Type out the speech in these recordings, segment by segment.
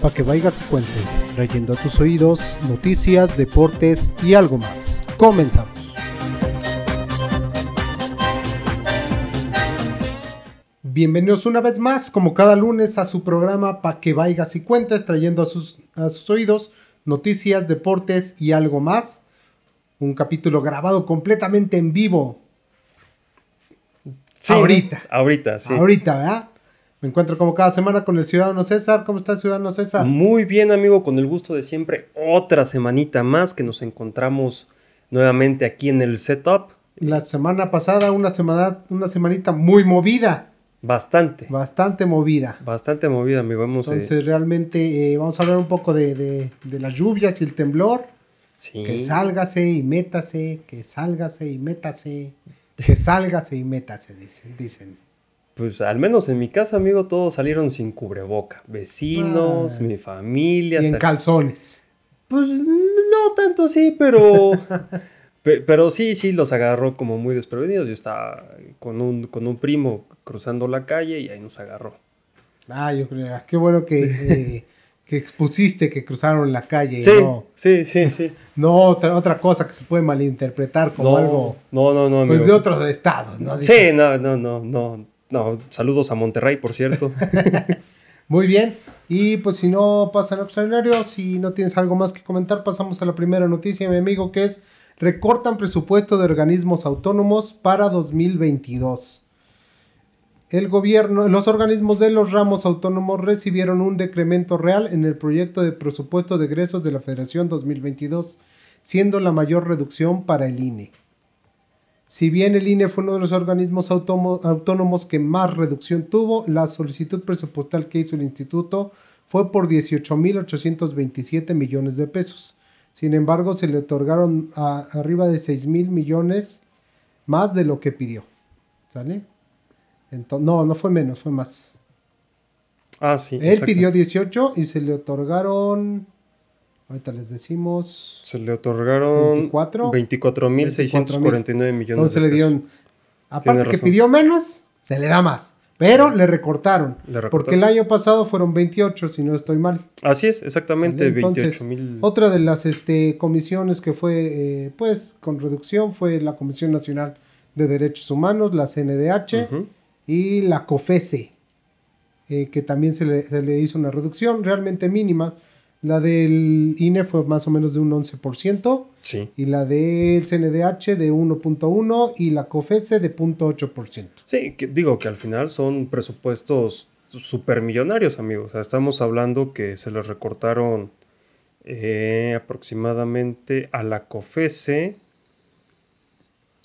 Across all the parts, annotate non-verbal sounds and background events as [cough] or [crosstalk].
para que vayas y cuentes, trayendo a tus oídos noticias, deportes y algo más. Comenzamos. Bienvenidos una vez más, como cada lunes, a su programa para que vayas y cuentes, trayendo a sus, a sus oídos noticias, deportes y algo más. Un capítulo grabado completamente en vivo. Sí, ahorita. Ahorita, sí. Ahorita, ¿verdad? Me encuentro como cada semana con el Ciudadano César. ¿Cómo está Ciudadano César? Muy bien, amigo, con el gusto de siempre. Otra semanita más que nos encontramos nuevamente aquí en el setup. La semana pasada, una semana, una semanita muy movida. Bastante. Bastante movida. Bastante movida, amigo. Hemos, eh, Entonces, realmente, eh, vamos a hablar un poco de, de- de las lluvias y el temblor. sí. Que sálgase y métase, que sálgase y métase, [laughs] que sálgase y métase, dicen. dicen. Pues al menos en mi casa, amigo, todos salieron sin cubreboca. Vecinos, Ah. mi familia. Y en calzones. Pues no tanto así, pero. [laughs] pe- pero sí, sí, los agarró como muy desprevenidos. Yo estaba con un, con un primo cruzando la calle y ahí nos agarró. Ah, yo creo, qué bueno que, [laughs] eh, que expusiste que cruzaron la calle. y Sí, No, sí, sí, sí. [laughs] no otra, otra cosa que se puede malinterpretar como no, algo no, no, no, pues, amigo. de otros estados, ¿no? Sí, no, no, no, no, no. Saludos a Monterrey, por cierto. [laughs] Muy bien. Y pues si no pasa lo extraordinario, si no tienes algo más que comentar, pasamos a la primera noticia, mi amigo, que es recortan presupuesto de organismos autónomos para 2022. El gobierno, los organismos de los ramos autónomos recibieron un decremento real en el proyecto de presupuesto de egresos de la Federación 2022, siendo la mayor reducción para el INE. Si bien el INE fue uno de los organismos autónomos que más reducción tuvo, la solicitud presupuestal que hizo el instituto fue por 18.827 millones de pesos. Sin embargo, se le otorgaron a- arriba de 6 mil millones más de lo que pidió. ¿Sale? Entonces, no, no fue menos, fue más. Ah, sí. Él exacto. pidió 18 y se le otorgaron. Ahorita les decimos. Se le otorgaron 24, 24.649 millones Entonces de le dieron. Aparte que pidió menos, se le da más. Pero le recortaron. Le recortaron. Porque el año pasado fueron 28, si no estoy mal. Así es, exactamente. Entonces, 28 mil. Otra de las este, comisiones que fue, eh, pues, con reducción fue la Comisión Nacional de Derechos Humanos, la CNDH y la COFESE, eh, que también se le, se le hizo una reducción realmente mínima. La del INE fue más o menos de un 11%, Sí. y la del CNDH de 1.1% y la COFESE de 0.8%. Sí, que digo que al final son presupuestos supermillonarios, amigos. O sea, estamos hablando que se les recortaron eh, aproximadamente a la COFESE.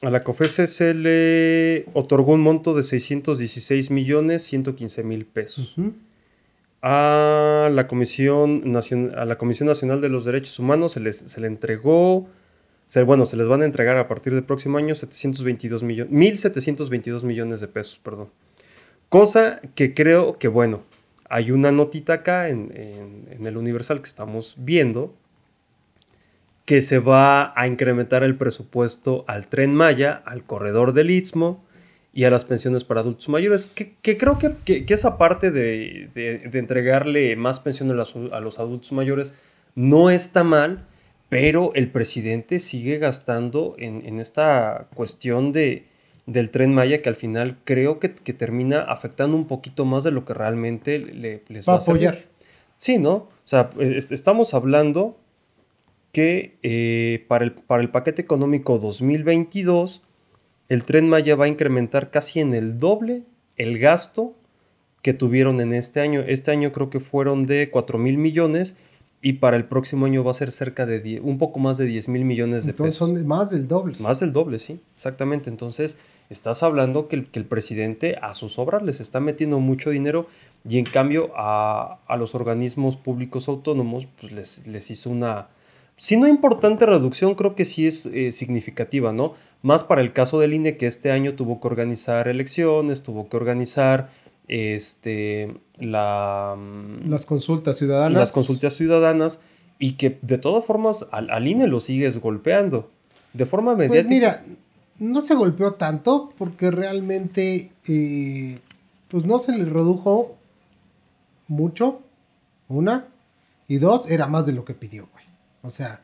A la COFESE se le otorgó un monto de 616 millones 115 mil pesos. A la Comisión, a la Comisión Nacional de los Derechos Humanos se les se le entregó, bueno, se les van a entregar a partir del próximo año 722 millones, 1.722 millones de pesos, perdón. Cosa que creo que, bueno, hay una notita acá en, en- en el Universal que estamos viendo, que se va a incrementar el presupuesto al tren Maya, al corredor del Istmo y a las pensiones para adultos mayores, que, que creo que, que- que esa parte de, de- de entregarle más pensiones a los, a los adultos mayores no está mal, pero el presidente sigue gastando en, en esta cuestión de, del tren Maya que al final creo que, que termina afectando un poquito más de lo que realmente le, les Va va a servir. apoyar. Sí, ¿no? O sea, es- estamos hablando que eh, para, el, para el paquete económico 2022, el tren Maya va a incrementar casi en el doble el gasto que tuvieron en este año. Este año creo que fueron de 4 mil millones y para el próximo año va a ser cerca de 10 un poco más de 10 mil millones de Entonces pesos. son de- más del doble. Más del doble, sí, exactamente. Entonces, estás hablando que el, que el presidente a sus obras les está metiendo mucho dinero y en cambio a, a los organismos públicos autónomos pues les, les hizo una, si no importante reducción, creo que sí es eh, significativa, ¿no? Más para el caso del INE que este año tuvo que organizar elecciones, tuvo que organizar este, la, mm, Las consultas ciudadanas. las consultas ciudadanas y que de todas formas al, al INE lo sigues golpeando. De forma mediática. Pues mira, no se golpeó tanto porque realmente eh, pues no se le redujo mucho, una, Y dos, era más de lo que pidió, güey. O sea,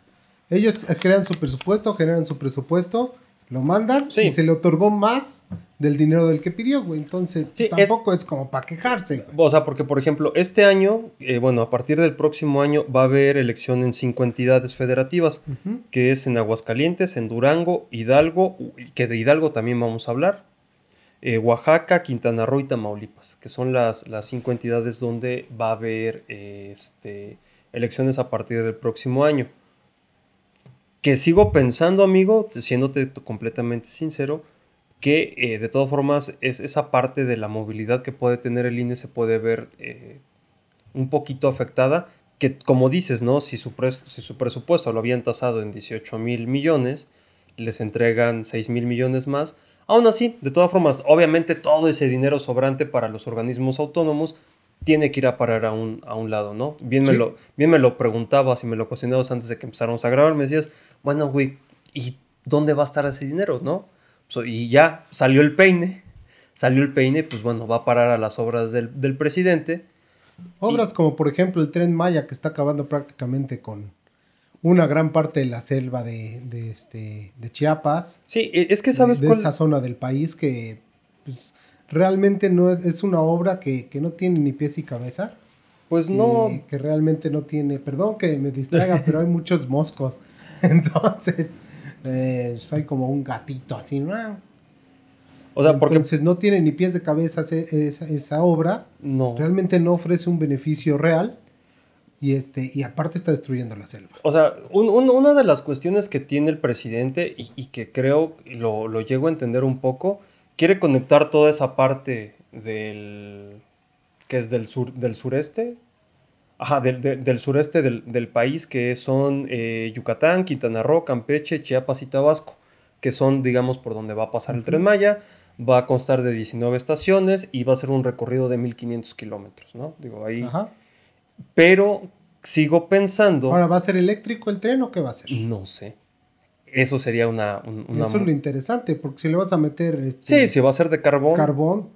ellos crean su presupuesto, generan su presupuesto, lo mandan Sí. y se le otorgó más del dinero del que pidió, güey. Entonces, Sí, tampoco es, como para quejarse. güey. O sea, porque por ejemplo, este año, eh, bueno, a partir del próximo año va a haber elección en cinco entidades federativas, que es en Aguascalientes, en Durango, Hidalgo, que de Hidalgo también vamos a hablar, eh, Oaxaca, Quintana Roo y Tamaulipas, que son las, las cinco entidades donde va a haber eh, este, elecciones a partir del próximo año. Que sigo pensando, amigo, siéndote completamente sincero, que eh, de todas formas es esa parte de la movilidad que puede tener el INE se puede ver eh, un poquito afectada, que como dices, ¿no? Si su, si su presupuesto lo habían tasado en 18 mil millones, les entregan 6 mil millones más. Aún así, de todas formas, obviamente todo ese dinero sobrante para los organismos autónomos tiene que ir a parar a un, a un lado, ¿no? Bien me, Sí. lo, bien me lo preguntabas y me lo cuestionabas antes de que empezáramos a grabar, me decías, bueno, güey, ¿y dónde va a estar ese dinero, no? So, y ya salió el peine, salió el peine, pues bueno, va a parar a las obras del, del presidente. Obras como, por ejemplo, el Tren Maya, que está acabando prácticamente con una gran parte de la selva de, de, este, de Chiapas. Sí, e- es que sabes de, de cuál... esa zona del país que pues, realmente no es, es una obra que, que no tiene ni pies y cabeza. Pues no, y que realmente no tiene, perdón que me distraiga, pero hay muchos moscos. [laughs] Entonces, eh, soy como un gatito así, ¿no? o sea, porque... Entonces no tiene ni pies de cabeza esa, esa obra. No. Realmente no ofrece un beneficio real. Y este, y aparte está destruyendo la selva. O sea, un- un- una de las cuestiones que tiene el presidente y, y que creo lo, lo llego a entender un poco, quiere conectar toda esa parte del... que es del sur, del sureste. Ajá, del, de- del sureste del, del país, que son eh, Yucatán, Quintana Roo, Campeche, Chiapas y Tabasco, que son, digamos, por donde va a pasar el tren Maya. Va a constar de 19 estaciones y va a ser un recorrido de 1500 kilómetros, ¿no? Digo, ahí... Ajá. Pero sigo pensando... Ahora, ¿va a ser eléctrico el tren o qué va a ser? No sé. Eso sería una... un- una Eso es lo interesante, porque si le vas a meter Sí, este, si va a ser de carbón. carbón,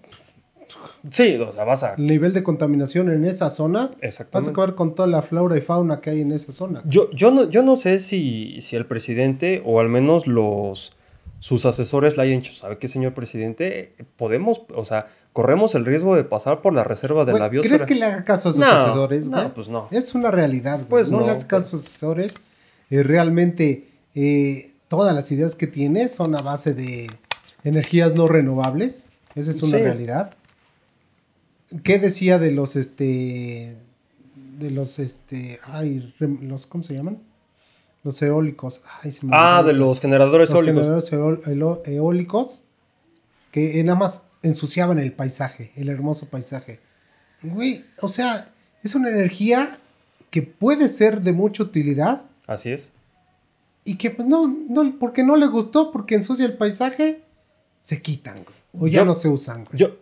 sí, o sea, vas a... el nivel de contaminación en esa zona, vas a Exactamente. acabar con toda la flora y fauna que hay en esa zona. Yo, yo, no, yo no sé si, si el presidente o al menos los sus asesores le hayan dicho, ¿sabe qué, señor presidente? Podemos, o sea, corremos el riesgo de pasar por la reserva de Güey, la biosfera. ¿Crees que le haga caso a sus No, asesores? no, güey? pues no. Es una realidad. Pues no, no, le hace caso a sus asesores. Eh, realmente, eh, todas las ideas que tiene son a base de energías no renovables. Esa es una Sí. realidad. ¿Qué decía de los, este, de los, este, ay, los, ¿cómo se llaman? Los eólicos. Ay, se me Ah, de los generadores los eólicos. generadores eólicos que nada más ensuciaban el paisaje, el hermoso paisaje. Güey, o sea, es una energía que puede ser de mucha utilidad Así es. Y que pues no, no, porque no le gustó, porque ensucia el paisaje, se quitan, güey. O ya Yo- no se usan, güey. Yo,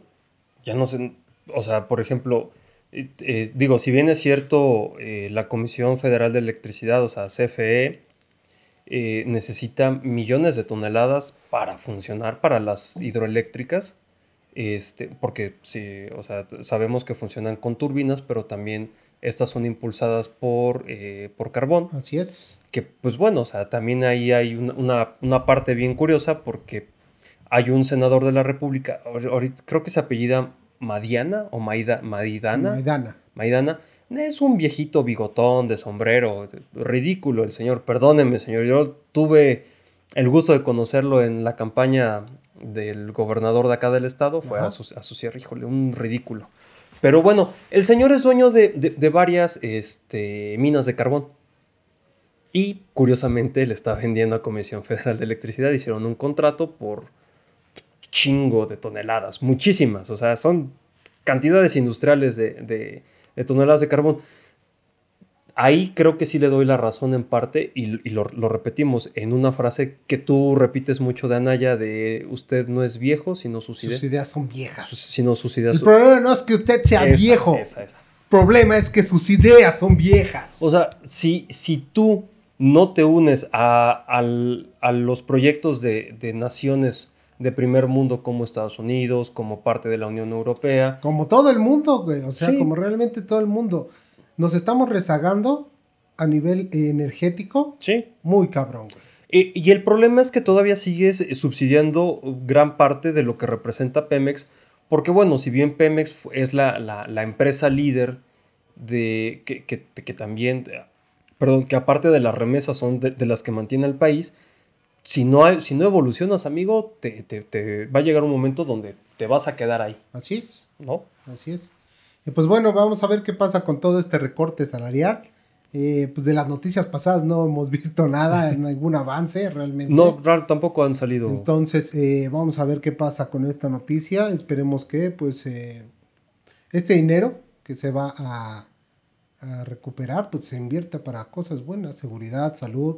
ya no sé, o sea, por ejemplo, eh, eh, digo, si bien es cierto, eh, la Comisión Federal de Electricidad, o sea, CFE, necesita millones de toneladas para funcionar, para las hidroeléctricas, este, porque sí, o sea, sabemos que funcionan con turbinas, pero también estas son impulsadas por, eh, por carbón Así es. que pues bueno, o sea, también ahí hay una, una- una parte bien curiosa porque hay un senador de la República, ahor- ahorita creo que se apellida Madiana o Maida, Maidana, Maidana. Maidana, es un viejito bigotón de sombrero, ridículo el señor, perdóneme señor, yo tuve el gusto de conocerlo en la campaña del gobernador de acá del estado, fue Ajá. a su, a su cierre, híjole, un ridículo. Pero bueno, el señor es dueño de, de- varias este, minas de carbón. Y curiosamente le está vendiendo a Comisión Federal de Electricidad. Hicieron un contrato por chingo de toneladas, muchísimas. O sea, son cantidades industriales de- de toneladas de carbón. Ahí creo que sí le doy la razón en parte y, y lo, lo repetimos en una frase que tú repites mucho de Anaya de usted no es viejo, sino sus, Sus ideas. ideas son viejas. sino sus ideas. El problema no es que usted sea Esa, viejo. esa, esa. El problema es que sus ideas son viejas. O sea, si, si tú no te unes a, al- a los proyectos de, de naciones de primer mundo como Estados Unidos, como parte de la Unión Europea, Como todo el mundo, güey. O sea, Sí. como realmente todo el mundo. Nos estamos rezagando a nivel energético. Sí. Muy cabrón, güey. Y, el problema es que todavía sigues subsidiando gran parte de lo que representa Pemex, porque bueno, si bien Pemex es la, la, la empresa líder de que, que, que, también, perdón, que aparte de las remesas son de, de las que mantiene el país, si no, hay, si no evolucionas, amigo, te, te, te, va a llegar un momento donde te vas a quedar ahí. Así es. ¿No? Así es. Y pues bueno, vamos a ver qué pasa con todo este recorte salarial. Eh, pues de las noticias pasadas no hemos [laughs] visto nada, ningún avance realmente. No, tampoco han salido. Entonces, eh, vamos a ver qué pasa con esta noticia. Esperemos que, pues, eh, este dinero que se va a, a, recuperar, pues se invierta para cosas buenas, seguridad, salud.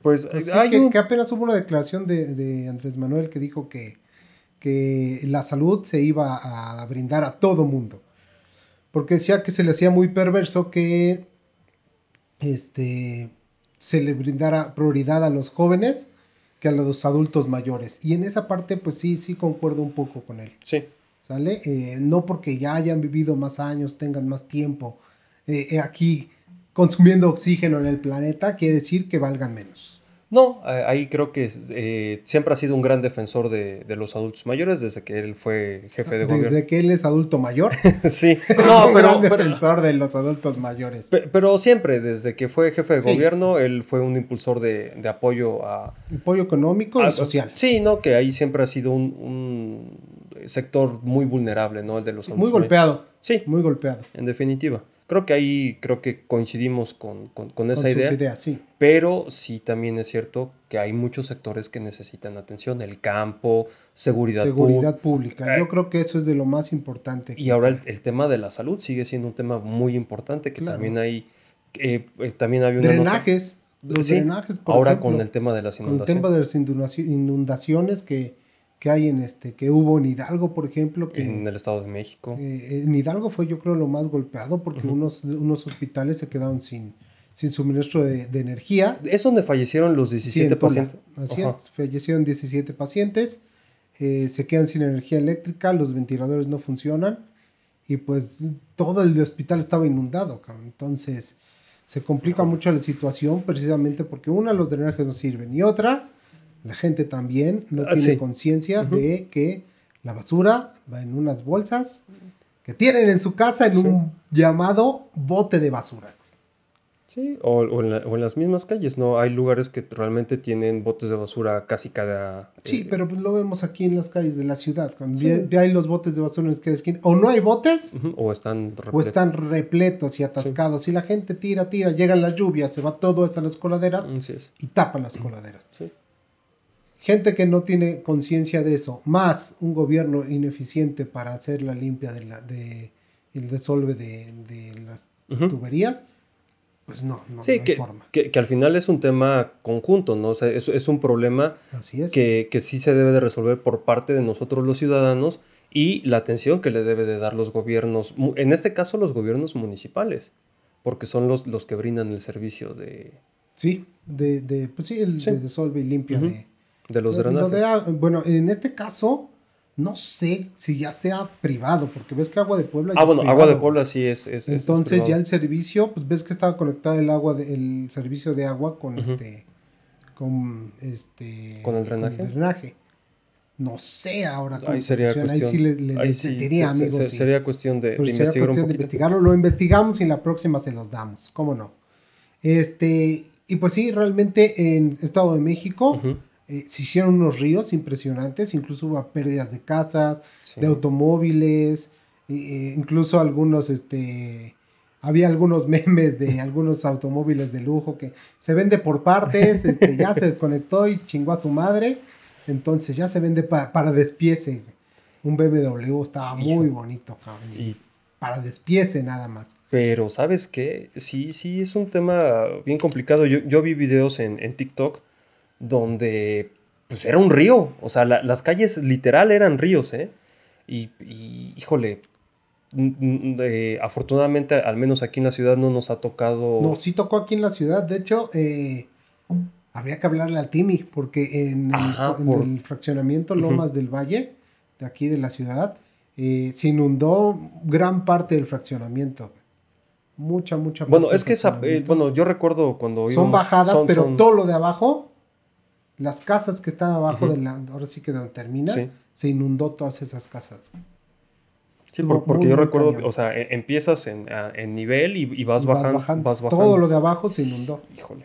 Pues, pues hay que, un... que, apenas hubo una declaración de, de, Andrés Manuel que dijo que, que la salud se iba a brindar a todo mundo. Porque decía que se le hacía muy perverso que este, se le brindara prioridad a los jóvenes que a los adultos mayores. Y en esa parte, pues sí, sí concuerdo un poco con él. Sí. ¿Sale? Eh, no porque ya hayan vivido más años, tengan más tiempo eh, aquí consumiendo oxígeno en el planeta, quiere decir que valgan menos. No, ahí creo que eh, siempre ha sido un gran defensor de, de, los adultos mayores desde que él fue jefe de gobierno. Desde que él es adulto mayor. [laughs] sí, [laughs] no, un pero, gran defensor pero, de los adultos mayores. Pero, pero, siempre, desde que fue jefe de sí. gobierno, él fue un impulsor de, de apoyo a... Apoyo económico a, y social. Sí, no, que ahí siempre ha sido un, un sector muy vulnerable, ¿no? El de los adultos Muy golpeado. Mayores. Sí. Muy golpeado. En definitiva. Creo que ahí creo que coincidimos con, con, con esa con idea. ideas, sí. Pero sí también es cierto que hay muchos sectores que necesitan atención. El campo, seguridad, seguridad pública. Eh, Yo creo que eso es de lo más importante. Y ahora el, el, tema de la salud sigue siendo un tema muy importante que claro. también hay... Eh, eh, también hay una drenajes. Nota... Los sí, drenajes, por Ahora ejemplo, con el tema de las inundaciones. Con el tema de las inundaciones que que hay en este, que hubo en Hidalgo, por ejemplo. Que, en el Estado de México. Eh, en Hidalgo fue yo creo lo más golpeado porque uh -huh. unos, unos hospitales se quedaron sin, sin suministro de, de energía. Es donde fallecieron los 17 sí, pacientes. Así Ajá. es, fallecieron 17 pacientes, eh, se quedan sin energía eléctrica, los ventiladores no funcionan y pues todo el hospital estaba inundado, cabrón. entonces se complica mucho la situación precisamente porque una, los drenajes no sirven y otra la gente también no Ah, tiene sí. conciencia de que la basura va en unas bolsas que tienen en su casa en Sí. un llamado bote de basura. Sí, o, o en la- o en las mismas calles, ¿no? Hay lugares que realmente tienen botes de basura casi cada... Sí, eh, pero pues lo vemos aquí en las calles de la ciudad. Cuando Sí. ahí los botes de basura en cada esquina. O no hay botes O están... o repletos. están repletos y atascados. Y la gente tira, tira, llegan las lluvias, se va todo eso a las coladeras es. y tapan las coladeras. Gente que no tiene conciencia de eso, más un gobierno ineficiente para hacer la limpia de la, de, el desolve de, de las tuberías, pues no, no, Sí, no hay que, forma. que, que al final es un tema conjunto, ¿no? O sea, es, es un problema Así es. que, que sí se debe de resolver por parte de nosotros los ciudadanos y la atención que le debe de dar los gobiernos, en este caso los gobiernos municipales, porque son los, los que brindan el servicio de, Sí, de, de, pues sí, el Sí. de desolve y limpia de, de los Lo drenajes. de bueno, en este caso, no sé si ya sea privado, porque ves que Agua de Puebla ya Ah, bueno, Agua de. Puebla sí es... es- es- es Entonces ya el servicio, pues ves que estaba conectado el agua, de- el servicio de agua con este, con este, ¿Con el drenaje? drenaje. No sé ahora cómo Ahí sería funciona. cuestión, Ahí sí le, le- ahí sí, se- amigos, se- sí. sería cuestión de, de investigar un cuestión de poquito. investigarlo. Lo investigamos y en la próxima se los damos. ¿Cómo no? Este, y pues sí, realmente en Estado de México. Eh, se hicieron unos ríos impresionantes. Incluso hubo pérdidas de casas, Sí. de automóviles, eh, incluso algunos, este, había algunos [laughs] memes de algunos automóviles de lujo que se vende por partes, este, ya se [laughs] conectó y chingó a su madre, entonces ya se vende pa- para despiece. Un BMW estaba muy bonito, cabrón. Y- Para despiece nada más. Pero, ¿sabes qué? Sí, sí, es un tema bien complicado. Yo, yo vi videos en, en TikTok donde, pues, era un río. O sea, la- las calles literal eran ríos, ¿eh? Y, y, híjole, eh, afortunadamente, al menos aquí en la ciudad, no nos ha tocado... No, sí tocó aquí en la ciudad. De hecho, eh, habría que hablarle al Timi, porque en, el- en fraccionamiento. Lomas del Valle, de aquí de la ciudad, eh, se inundó gran parte del fraccionamiento. Mucha, mucha Bueno, parte es que esa, eh, bueno, yo recuerdo cuando son íbamos- bajadas, son- pero son- todo lo de abajo, las casas que están abajo Ujú. de la, ahora sí que donde termina, Sí. se inundó todas esas casas. Sí, por- porque muy, yo muy recuerdo, cañón. o sea, e- empiezas en, en nivel y, y vas, Y bajando, vas bajando. Todo lo de abajo se inundó. Híjole.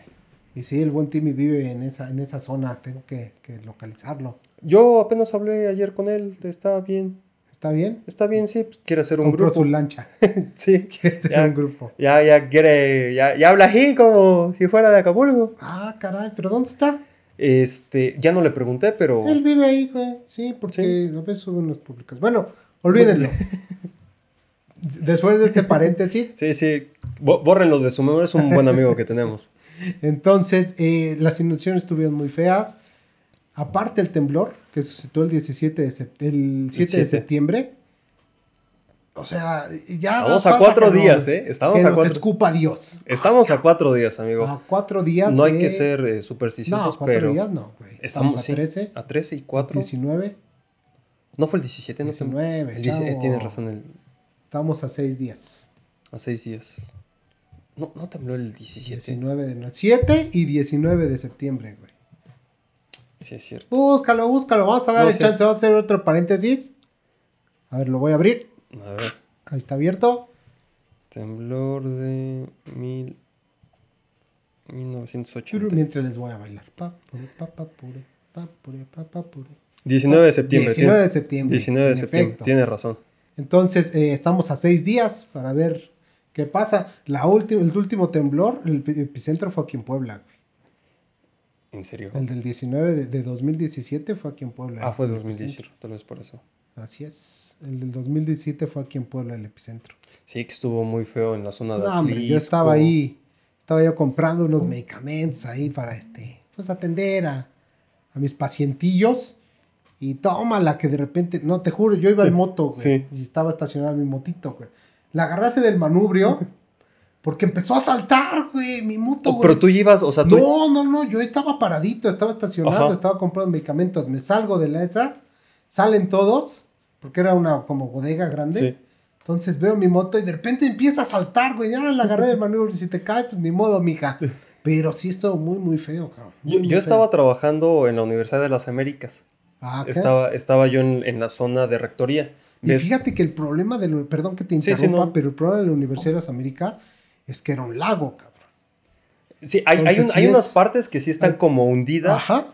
Y sí, el buen Timmy vive en esa, en esa zona, tengo que, que localizarlo. Yo apenas hablé ayer con él, está bien. ¿Está bien? Está bien, sí, pues, quiere hacer un Compró grupo. su lancha. [laughs] Sí, [laughs] Quiere hacer Ya. un grupo. ya, ya quiere, ya, ya habla así como si fuera de Acapulco. Ah, caray, ¿pero dónde está? Este, ya no le pregunté, pero... Él vive ahí, güey. Sí, porque a veces sube unas públicas. Bueno, olvídenlo. [laughs] Después de este paréntesis, Sí, sí, Bó- bórrenlo de su memoria, es un buen amigo que tenemos. [laughs] entonces eh, las inundaciones estuvieron muy feas. Aparte el temblor, que suscitó el 17 de sep- el 7 de 7. septiembre. O sea, ya. Estamos a cuatro que nos- días, ¿eh? Estamos que a nos cuatro. escupa Dios. Estamos a cuatro días, amigo. A cuatro días. no hay de- que ser eh, supersticiosos, No, cuatro pero... días no, güey. Estamos, Estamos a sí, 13, A 13 y 4. 19. No fue el 17, no sé. 19, El 17, chavo. tienes razón, el, Estamos a seis días. a 6 días. No, no tembló el 17. 19 de no- 7 y 19 de septiembre, güey. Sí, es cierto. Búscalo, búscalo. Vamos a dar No el chance. Vamos a hacer otro paréntesis. A ver, lo voy a abrir. A ver. Ahí está abierto. Temblor de mil... 1980. Mientras les voy a bailar. Pa, pure, pa, pa, pure, pa, pure, pa, pa, pure. 19 de septiembre. 19 de septiembre. 19 de septiembre, tienes razón. Entonces, eh, estamos a seis días para ver qué pasa. La última, el último temblor, el epi- epicentro fue aquí en Puebla. ¿En serio? El del 19 de, de 2017 fue aquí en Puebla. Ah, fue el 2017, epicentro. tal vez por eso. Así es. El del 2017 fue aquí en Puebla, el epicentro. Sí, que estuvo muy feo en la zona de No, hombre, yo estaba ahí. Estaba yo comprando unos medicamentos ahí para este. Pues atender a, a mis pacientillos. Y tómala, que de repente. No, te juro, yo iba en moto, güey. Sí. Y estaba estacionada mi motito, güey. La agarrase del manubrio. [laughs] Porque empezó a saltar, güey, mi moto, Oh, güey. pero tú ibas, o sea, tú... No, no, no, yo estaba paradito, estaba estacionado, Ajá. estaba comprando medicamentos. Me salgo de la esa, salen todos, porque era una como bodega grande. Sí. Entonces veo mi moto y de repente empieza a saltar, güey. Ya la agarré del manubrio y si te cae, pues ni modo, mija. [laughs] Pero sí estuvo muy, muy feo, cabrón. Muy, Yo, muy yo feo. estaba trabajando en la Universidad de las Américas. Ah, ¿qué? Estaba, estaba yo en, en la zona de rectoría. Y ¿Ves? fíjate que el problema de lo, perdón que te Sí, sí, interrumpa, no. pero el problema de la Universidad de las Américas es que era un lago, cabrón. Sí, hay, hay, Entonces, un- sí hay unas es- partes que sí están como hundidas, Ajá.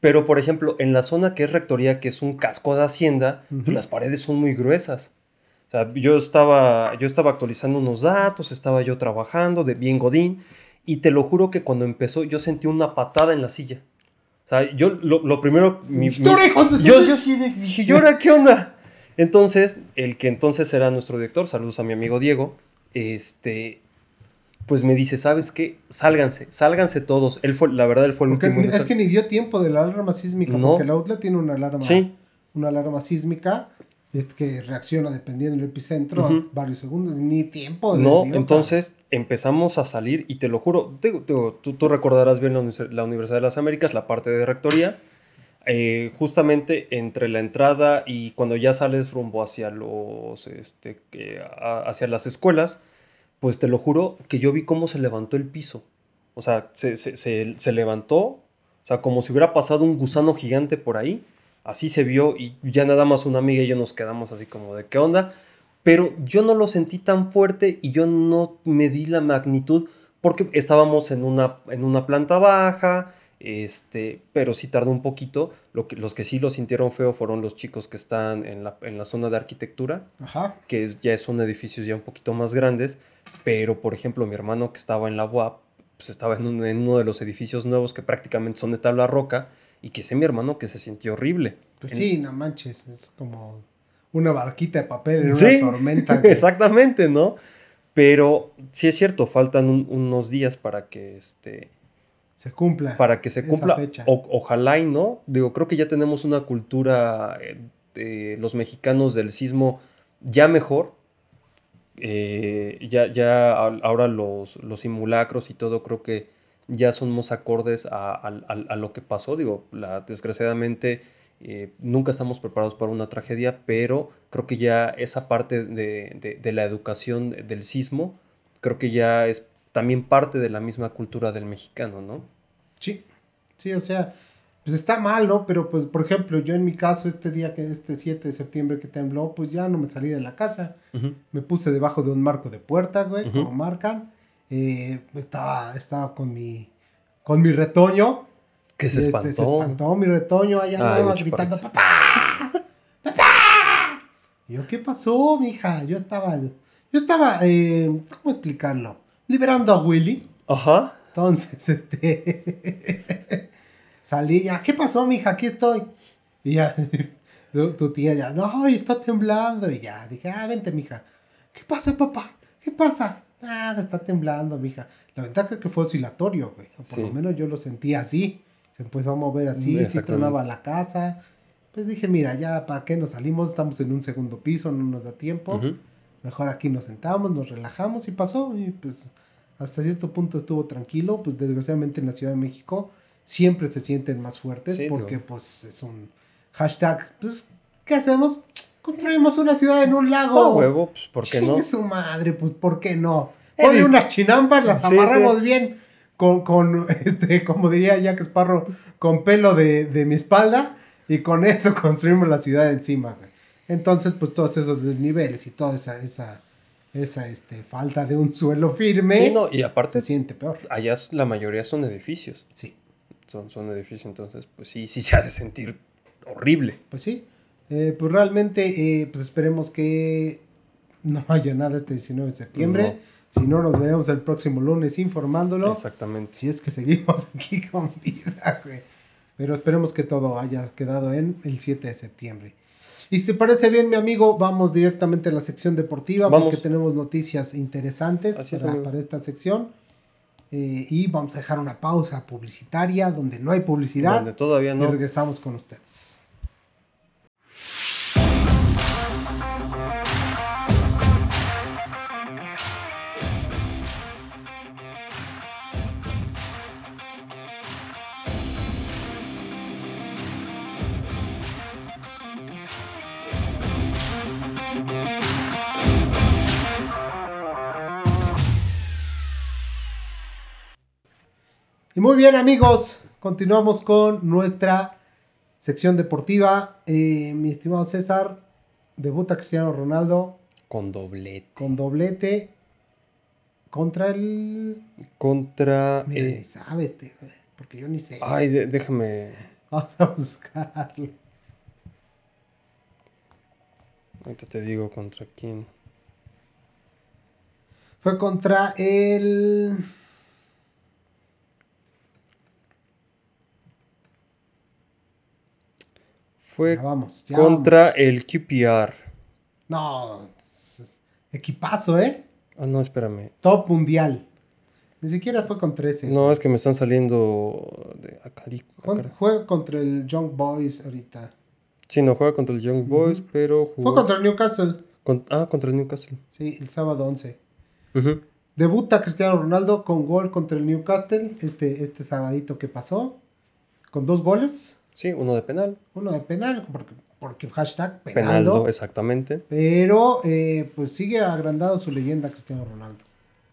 Pero por ejemplo, en la zona que es rectoría, que es un casco de hacienda, las paredes son muy gruesas. O sea, yo estaba, yo estaba actualizando unos datos, estaba yo trabajando de bien godín, y te lo juro que cuando empezó yo sentí una patada en la silla. O sea, yo lo, lo primero... mi- mi- ¡Historia, hijos de yo, yo sí dije, ¿y ahora qué onda? Entonces, el que entonces era nuestro director, saludos a mi amigo Diego, este, pues me dice, ¿sabes qué? Sálganse, sálganse todos. Él fue, la verdad, él fue el Porque último. es que ni dio tiempo de la alarma sísmica, No. porque el outlet tiene una alarma, Sí. una alarma sísmica es que reacciona dependiendo del epicentro a varios segundos, ni tiempo. No, dio, entonces empezamos a salir y te lo juro, digo, digo, tú, tú recordarás bien la, Univers- la Universidad de las Américas, la parte de rectoría, eh, justamente entre la entrada y cuando ya sales rumbo hacia los, este, hacia las escuelas, pues te lo juro que yo vi cómo se levantó el piso. O sea, se, se- se- se levantó, o sea, como si hubiera pasado un gusano gigante por ahí. Así se vio y ya nada más una amiga y yo nos quedamos así como de qué onda. Pero yo no lo sentí tan fuerte y yo no me di la magnitud porque estábamos en una, en una planta baja, este, pero sí tardó un poquito. Lo que, los que sí lo sintieron feo fueron los chicos que están en la, en la zona de arquitectura, Ajá. que ya son edificios ya un poquito más grandes. Pero, por ejemplo, mi hermano que estaba en la UAP, pues estaba en, un- en uno de los edificios nuevos que prácticamente son de tabla roca y que sé mi hermano que se sintió horrible. Pues En- sí, no manches, es como una barquita de papel en Sí, una tormenta. [laughs] Exactamente, ¿no? Pero sí es cierto, faltan un- unos días para que este Se cumpla. para que se cumpla. fecha. O- ojalá y no. Digo, creo que ya tenemos una cultura eh, de los mexicanos del sismo ya mejor. Eh, ya, ya ahora los, los simulacros y todo creo que ya son más acordes a, a- a- a lo que pasó. Digo, la, desgraciadamente eh, nunca estamos preparados para una tragedia, pero creo que ya esa parte de, de- de la educación del sismo creo que ya es también parte de la misma cultura del mexicano, ¿no? Sí, sí, o sea, pues está mal, ¿no? Pero pues, por ejemplo, yo en mi caso, este día que este 7 de septiembre que tembló, pues ya no me salí de la casa. Me puse debajo de un marco de puerta, güey, como marcan. Eh, estaba, estaba con mi, con mi retoño. Que se Este, espantó. se espantó mi retoño, allá andaba gritando, papá, papá. Y yo, ¿qué pasó, mija? Yo estaba, yo estaba, eh, ¿cómo explicarlo? Liberando a Willy. Ajá. Entonces, este, [laughs] salí ya, ¿qué pasó, mija? Aquí estoy. Y ya, [laughs] tu, tu tía ya, no, está temblando. Y ya, dije, ah, vente, mija. ¿Qué pasa, papá? ¿Qué pasa? Nada, está temblando, mija. La ventaja es que fue oscilatorio, güey. Por Sí. lo menos yo lo sentí así. Se empezó a mover así, sí tronaba la casa. Pues dije, mira, ya, ¿para qué nos salimos? Estamos en un segundo piso, no nos da tiempo. Ujú. Mejor aquí nos sentamos, nos relajamos y pasó. Y pues hasta cierto punto estuvo tranquilo. Pues desgraciadamente en la Ciudad de México siempre se sienten más fuertes Sí, porque pues es un hashtag. Pues, ¿qué hacemos? Construimos una ciudad en un lago. Ah, huevo, pues, ¿por qué no? Su madre, pues ¿por qué no? He Ponle unas chinampas, las Sí, amarramos sí. bien con, con, [laughs] este, como diría Jack Sparrow, con pelo de, de mi espalda y con eso [laughs] construimos la ciudad encima. Entonces, pues todos esos desniveles y toda esa, esa, esa este, falta de un suelo firme Sí, no, y aparte, se siente peor. allá la mayoría son edificios. Sí, Son, son edificios, entonces, pues sí, sí se ha de sentir horrible. pues sí. Eh, pues realmente, eh, pues esperemos que no haya nada este 19 de septiembre. Si no, nos veremos el próximo lunes informándolo. Exactamente. Si es que seguimos [laughs] aquí con vida, güey. Pero esperemos que todo haya quedado en el 7 de septiembre. Y si te parece bien, mi amigo, vamos directamente a la sección deportiva Vamos. porque tenemos noticias interesantes Así para, esta sección. Eh, y vamos a dejar una pausa publicitaria donde no hay publicidad. Donde todavía Y no. regresamos con ustedes. Y muy bien, amigos, continuamos con nuestra sección deportiva. Eh, mi estimado César, debuta Cristiano Ronaldo Con doblete. con doblete contra el. Contra. Mira, eh, ni sabe este, porque yo ni sé. ay, de- déjame. Vamos a buscarlo. Ahorita te digo contra quién. Fue contra el. Fue Ya vamos, ya contra el QPR. No, equipazo, ¿eh? Ah, no, espérame. Top mundial. Ni siquiera fue contra ese. No, es que me están saliendo de Acari. Juega- Acari- Juega contra el Young Boys ahorita. Sí, no juega contra el Young Boys, pero Fue jugó. contra el Newcastle. con- Ah, contra el Newcastle. Sí, el sábado 11. Ujú. Debuta Cristiano Ronaldo con gol contra el Newcastle este, este sabadito que pasó. Con dos goles. Sí, uno de penal. Uno de penal, porque, porque hashtag Penaldo, penaldo. exactamente. Pero eh, pues sigue agrandado su leyenda Cristiano Ronaldo.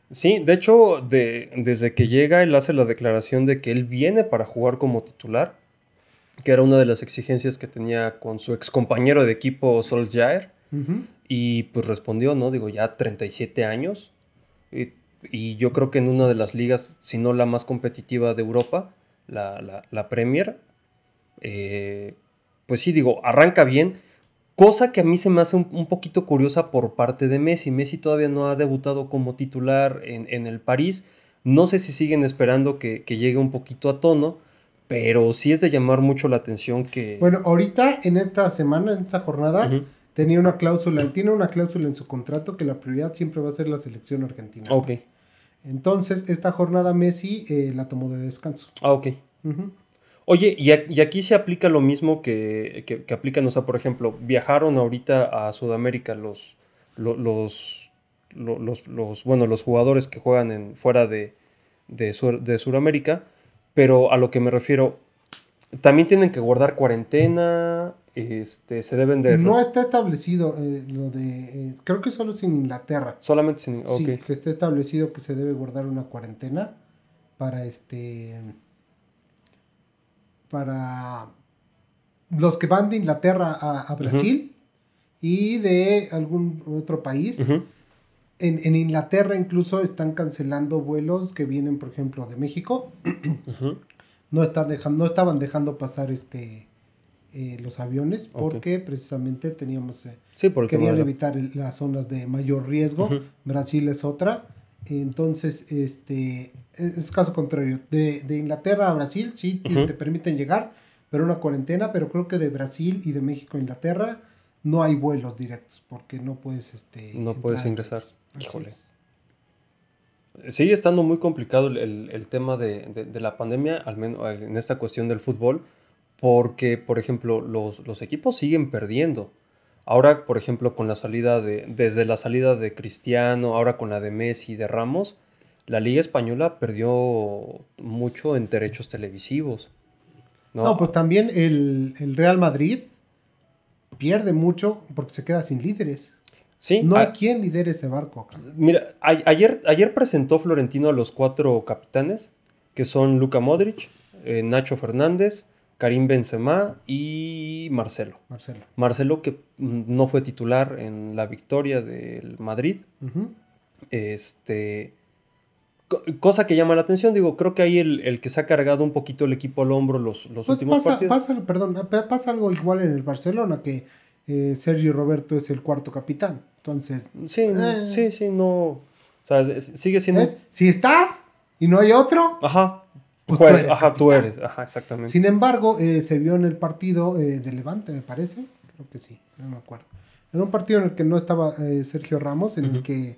Sí, de hecho, de- desde que llega, él hace la declaración de que él viene para jugar como titular, que era una de las exigencias que tenía con su ex compañero de equipo Solskjaer, Ujú. y pues respondió, ¿no? Digo, ya 37 años, y, y yo creo que en una de las ligas, si no la más competitiva de Europa, la, la- la Premier, eh, pues sí, digo, arranca bien. Cosa que a mí se me hace un, un poquito curiosa por parte de Messi. Messi todavía no ha debutado como titular en, en el París. No sé si siguen esperando que, que llegue un poquito a tono, pero sí es de llamar mucho la atención que... Bueno, ahorita en esta semana, en esta jornada, tenía una cláusula, tiene una cláusula en su contrato que la prioridad siempre va a ser la selección argentina. Ok. Entonces, esta jornada Messi eh, la tomó de descanso. Ah, ok. Ujú. Oye, y, a- y aquí se aplica lo mismo que, que, que aplican, o sea, por ejemplo, viajaron ahorita a Sudamérica los, lo- los, lo- los, los, bueno, los jugadores que juegan en, fuera de, de, Sur- de Sudamérica, pero a lo que me refiero, también tienen que guardar cuarentena, este, se deben de... No está establecido eh, lo de... eh, creo que solo es en Inglaterra. Solamente sin... Ok. Sí, que esté establecido que se debe guardar una cuarentena para este... Para los que van de Inglaterra a, a Brasil y de algún otro país. En, en Inglaterra incluso están cancelando vuelos que vienen, por ejemplo, de México. No, están dejando, no estaban dejando pasar este eh, los aviones porque precisamente teníamos... eh, Sí, querían evitar el- las zonas de mayor riesgo. Brasil es otra. Entonces, este es caso contrario. De, de Inglaterra a Brasil sí te- permiten llegar, pero una cuarentena. Pero creo que de Brasil y de México a Inglaterra no hay vuelos directos porque no puedes este No puedes ingresar. pues. Híjole. es. Sigue estando muy complicado el, el- el tema de, de- de la pandemia, al menos en esta cuestión del fútbol, porque, por ejemplo, los, los equipos siguen perdiendo. Ahora, por ejemplo, con la salida de, desde la salida de Cristiano, ahora con la de Messi y de Ramos, la Liga Española perdió mucho en derechos televisivos. ¿no? No, pues también el, el Real Madrid pierde mucho porque se queda sin líderes. sí, No hay quien lidere ese barco. acá. Mira, a- ayer, ayer presentó Florentino a los cuatro capitanes, que son Luka Modric, eh, Nacho Fernández, Karim Benzema y Marcelo. Marcelo. Marcelo que mm, no fue titular en la victoria del Madrid. Ujú. Este, co- cosa que llama la atención, digo, creo que ahí el, el que se ha cargado un poquito el equipo al hombro los, los Pues últimos pasa, partidos. pasa, perdón, pa- pasa algo igual en el Barcelona, que eh, Sergio Roberto es el cuarto capitán. Entonces, Sí, Eh. sí, sí, no. O sea, sigue siendo. ¿ves? si estás y no hay otro, Ajá. Pues Tú eres, ajá, tú eres. Ajá, exactamente. sin embargo, eh, se vio en el partido eh, de Levante, me parece. Creo que sí, no me acuerdo. Era un partido en el que no estaba eh, Sergio Ramos, en el que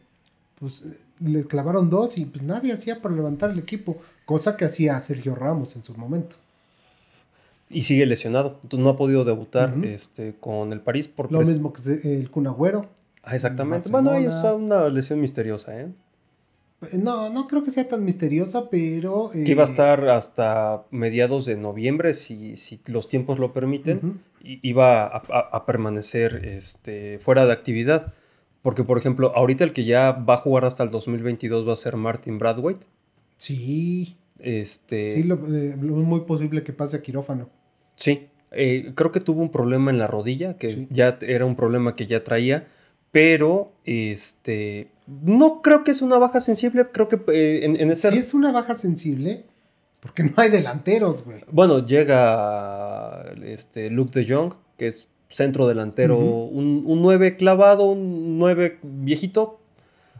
pues le clavaron dos y pues nadie hacía para levantar el equipo, cosa que hacía Sergio Ramos en su momento. Y sigue lesionado. Entonces no ha podido debutar este, con el París por Lo mismo que el Kun Agüero. Ah, exactamente. Bueno, ahí está una lesión misteriosa, ¿eh? No, no creo que sea tan misteriosa, pero... Que iba a eh, estar hasta mediados de noviembre, si, si los tiempos lo permiten. Y- Iba a, a- a permanecer este, fuera de actividad. Porque, por ejemplo, ahorita el que ya va a jugar hasta el 2022 va a ser Martin Bradwaite. Sí, Este, sí, lo, eh, muy posible que pase a quirófano. Sí, eh, creo que tuvo un problema en la rodilla, que Sí. ya era un problema que ya traía, pero este no creo que es una baja sensible, creo que eh, en, en ese... Si es una baja sensible, porque no hay delanteros, güey. Bueno, llega este Luke de Jong, que es centro delantero, un, un 9 clavado, un 9 viejito.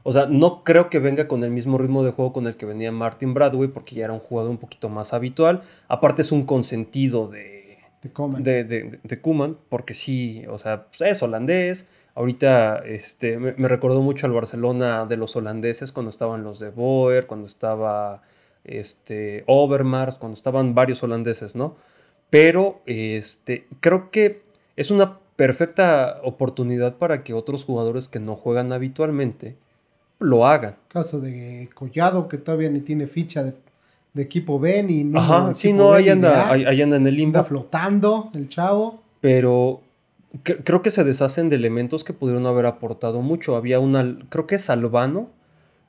O sea, no creo que venga con el mismo ritmo de juego con el que venía Martin Bradway, porque ya era un jugador un poquito más habitual. Aparte es un consentido de, Te coman. de, de, de Koeman, porque sí, o sea, pues, es holandés. Ahorita este, me, me recordó mucho al Barcelona de los holandeses cuando estaban los de Boer, cuando estaba este, Overmars, cuando estaban varios holandeses, ¿no? Pero este, creo que es una perfecta oportunidad para que otros jugadores que no juegan habitualmente lo hagan. Caso de Collado, que todavía ni tiene ficha de, de equipo B ni Ajá, sí, no, ahí anda, ahí anda en el limbo. Anda flotando el chavo. pero cre- creo que se deshacen de elementos que pudieron haber aportado mucho. Había una, creo que es Albano,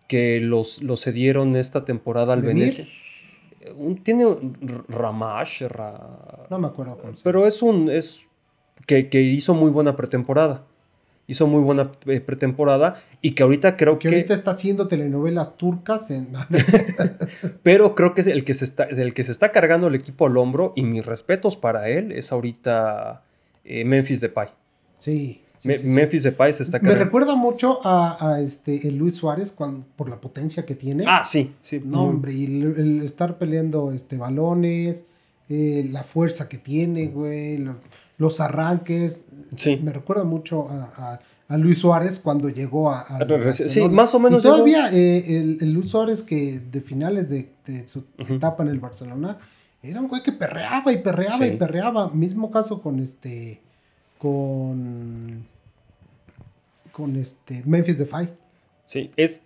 que los, los cedieron esta temporada al. Venecia. Eh, Un, tiene Ramash, Ra- No me acuerdo se pero es un, es que, que hizo muy buena pretemporada. Hizo muy buena eh, pretemporada y que ahorita creo Que que, ahorita está haciendo telenovelas turcas en... [laughs] pero creo que es el que se está, el que se está cargando el equipo al hombro y mis respetos para él es ahorita eh, Memphis Depay. sí. sí, Me- sí, sí. Memphis Depay se está Me cargando. recuerda mucho a, a este, el Luis Suárez cuando, por la potencia que tiene. Ah, sí, sí. No, hombre, y el, el estar peleando este, balones, eh, la fuerza que tiene, güey, los, los arranques. Sí. Me recuerda mucho a, a- a Luis Suárez cuando llegó a. al Ah, sí, más o menos Y todavía eh, el, el Luis Suárez que de finales de, de su etapa en el Barcelona era un güey que perreaba y perreaba Sí. y perreaba. Mismo caso con este. Con. Con este. Memphis Defy. Sí, es,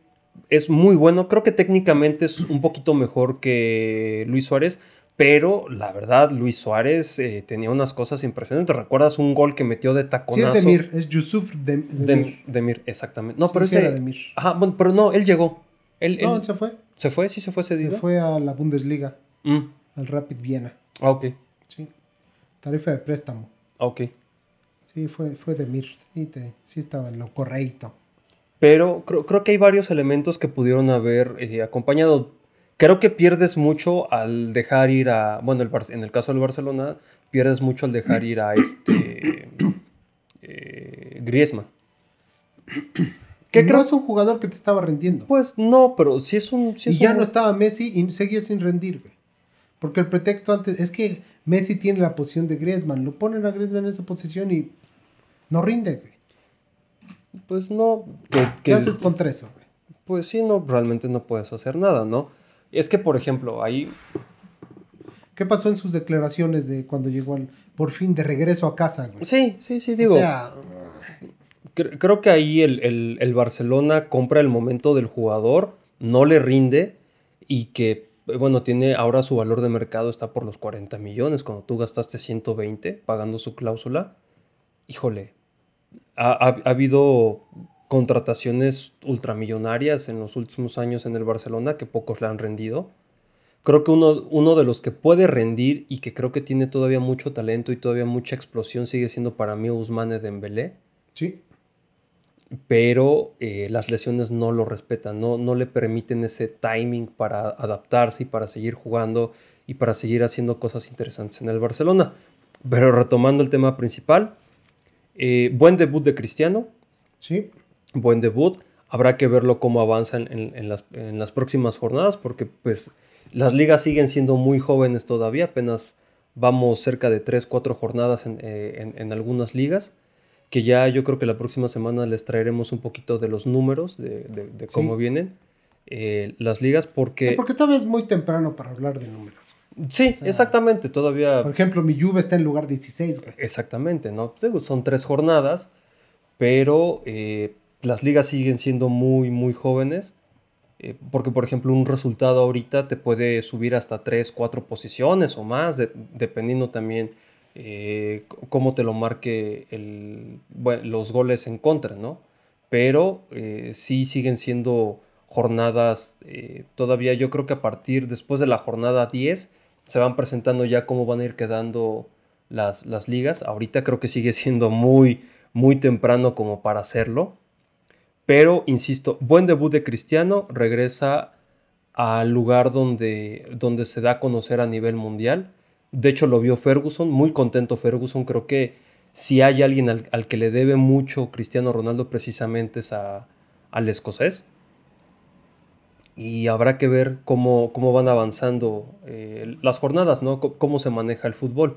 es muy bueno. Creo que técnicamente es un poquito mejor que Luis Suárez, Pero la verdad, Luis Suárez eh, tenía unas cosas impresionantes. ¿Recuerdas un gol que metió de taconazo? Sí, es Demir, es Yusuf Dem- Demir. Dem- Demir, exactamente. No, Sí, pero ese. era Demir. Ajá, bueno, pero no, él llegó. Él, No, él- se fue. ¿Se fue? ¿Sí se fue Se cedido? fue a la Bundesliga, Mm, al Rapid Viena. Ah, ok. Sí. Tarifa de préstamo. ah, ok. Sí, fue, fue Demir. Sí, te, sí estaba en lo correcto. Pero creo, creo que hay varios elementos que pudieron haber eh, acompañado. Creo que pierdes mucho al dejar ir a. Bueno, el Bar- en el caso del Barcelona, pierdes mucho al dejar ir a este. eh, Griezmann. Que ¿Qué no creo? es un jugador que te estaba rendiendo. Pues no, pero sí es un. sí y ya un- no estaba Messi y seguía sin rendir, güey. Porque el pretexto antes es que Messi tiene la posición de Griezmann. Lo ponen a Griezmann en esa posición y no rinde, güey. Pues no. ¿Qué haces contra eso, güey? Pues sí, no, realmente no puedes hacer nada, ¿no? Es que, por ejemplo, ahí ¿Qué pasó en sus declaraciones de cuando llegó al, por fin de regreso a casa, güey? Sí, sí, sí, digo. o sea, cre- creo que ahí el, el- el Barcelona compra el momento del jugador, no le rinde y que, bueno, tiene ahora su valor de mercado está por los 40 millones, cuando tú gastaste 120 pagando su cláusula. Híjole, ha, ha- ha habido contrataciones ultramillonarias en los últimos años en el Barcelona que pocos le han rendido. Creo que uno, uno de los que puede rendir y que creo que tiene todavía mucho talento y todavía mucha explosión sigue siendo para mí Ousmane Dembélé sí. Pero eh, las lesiones no lo respetan, no, no le permiten ese timing para adaptarse y para seguir jugando y para seguir haciendo cosas interesantes en el Barcelona. Pero retomando el tema principal, eh, buen debut de Cristiano, Sí. buen debut. Habrá que verlo cómo avanza en, en- en las, en las próximas jornadas, porque pues las ligas siguen siendo muy jóvenes todavía, apenas vamos cerca de 3, 4 jornadas en, eh, en- en algunas ligas, que ya yo creo que la próxima semana les traeremos un poquito de los números, de, de- de cómo Sí. vienen eh, las ligas, porque... Porque todavía es muy temprano para hablar de números. Sí, sea, exactamente, todavía... Por ejemplo, mi Juve está en lugar 16, güey. Exactamente, ¿no? Son tres jornadas, pero eh, las ligas siguen siendo muy, muy jóvenes. eh, porque, por ejemplo, un resultado ahorita te puede subir hasta tres, cuatro posiciones o más, de- dependiendo también eh, cómo te lo marque el, bueno, los goles en contra, ¿no? Pero eh, sí siguen siendo jornadas eh, todavía, yo creo que a partir después de la jornada 10 se van presentando ya cómo van a ir quedando las, las ligas. Ahorita creo que sigue siendo muy, muy temprano como para hacerlo. Pero, insisto, buen debut de Cristiano, regresa al lugar donde, donde se da a conocer a nivel mundial. De hecho, lo vio Ferguson, muy contento Ferguson. Creo que si hay alguien al, al que le debe mucho Cristiano Ronaldo, precisamente es a- al escocés. Y habrá que ver cómo, cómo van avanzando eh, las jornadas, ¿no? Cómo se maneja el fútbol.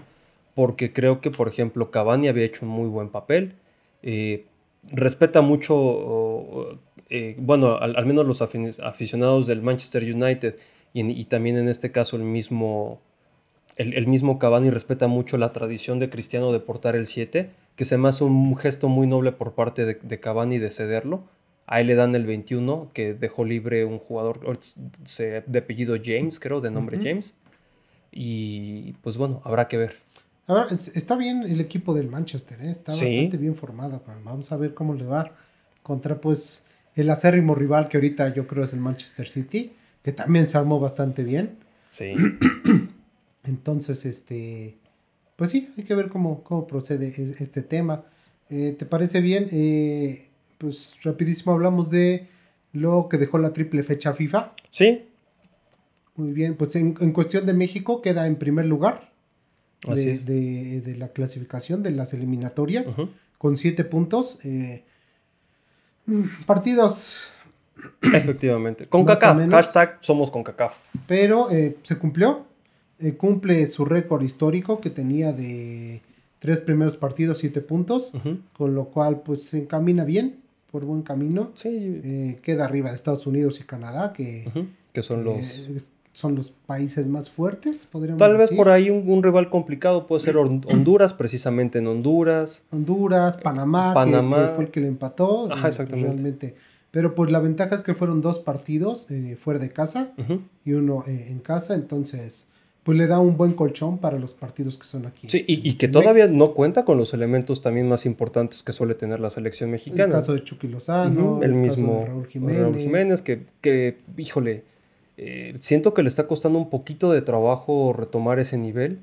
Porque creo que, por ejemplo, Cavani había hecho un muy buen papel. eh, respeta mucho, eh, bueno, al, menos los aficionados del Manchester United y, y también en este caso el mismo, el, el mismo Cavani respeta mucho la tradición de Cristiano de portar el 7, que se me hace un gesto muy noble por parte de, de Cavani de cederlo. Ahí le dan el 21, que dejó libre un jugador se- de apellido James, creo, de nombre. James. Y pues bueno, habrá que ver. Es- está bien el equipo del Manchester, ¿eh? está Sí. bastante bien formado. Vamos a ver cómo le va contra pues el acérrimo rival que ahorita yo creo es el Manchester City, que también se armó bastante bien. Sí. [clears throat] Entonces, este, pues sí, hay que ver cómo, cómo procede e- este tema. Eh, ¿Te parece bien? Eh, pues rapidísimo hablamos de lo que dejó la triple fecha FIFA. Sí, Muy bien, pues en, en cuestión de México queda en primer lugar de, de- de la clasificación de las eliminatorias con siete puntos. eh, partidos, efectivamente. Con [clears throat] CACAF, hashtag somos con CACAF. pero se cumplió. Eh, cumple su récord histórico que tenía de tres primeros partidos, siete puntos, con lo cual pues se encamina bien, por buen camino. Sí, Eh, queda arriba de Estados Unidos y Canadá, que que son los... eh, son los países más fuertes, podríamos Tal vez por ahí un, un rival complicado puede ser Hon- [clears throat] Honduras, precisamente en Honduras. Honduras, Panamá, que- Panamá. Que, fue el que le empató. Ajá, eh, exactamente. Realmente. Pero pues la ventaja es que fueron dos partidos eh, fuera de casa y uno eh, en casa. Entonces, pues le da un buen colchón para los partidos que son aquí. Sí, y, que todavía no cuenta con los elementos también más importantes que suele tener la selección mexicana. El caso de Chucky Lozano, el, mismo Raúl Jiménez. que, híjole, eh, siento que le está costando un poquito de trabajo retomar ese nivel.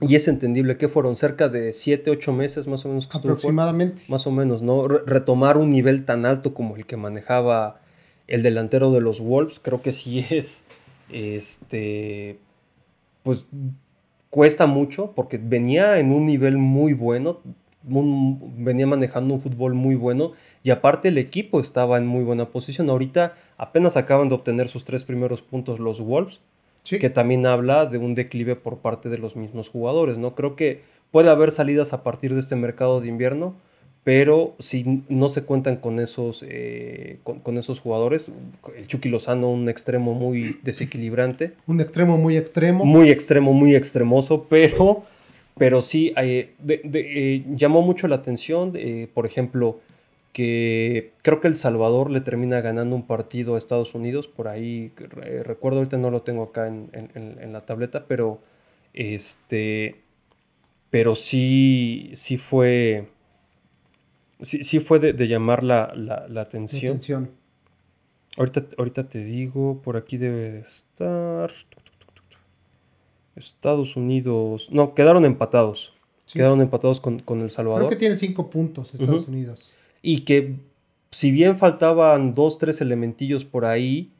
Y es entendible que fueron cerca de 7, 8 meses más o menos. Que Aproximadamente. más o menos, ¿no? retomar un nivel tan alto como el que manejaba el delantero de los Wolves, creo que sí es, este, pues cuesta mucho porque venía en un nivel muy bueno, venía manejando un fútbol muy bueno y aparte el equipo estaba en muy buena posición. Ahorita apenas acaban de obtener sus tres primeros puntos los Wolves, que también habla de un declive por parte de los mismos jugadores, ¿no? Creo que puede haber salidas a partir de este mercado de invierno, pero si no se cuentan con esos, eh, con, esos jugadores, el Chucky Lozano, un extremo muy desequilibrante. Un extremo muy extremo. Muy extremo, muy extremoso, pero, pero sí eh, eh, llamó mucho la atención, por ejemplo, que creo que El Salvador le termina ganando un partido a Estados Unidos, por ahí, recuerdo ahorita no lo tengo acá en, en, la tableta, pero, este, pero sí, sí fue sí, sí fue de, llamar la, atención. Ahorita, ahorita te digo, por aquí debe estar. Estados Unidos. No, quedaron empatados. Quedaron empatados con, El Salvador. Creo que tiene cinco puntos Estados Unidos. Y que si bien faltaban dos, tres elementillos por ahí,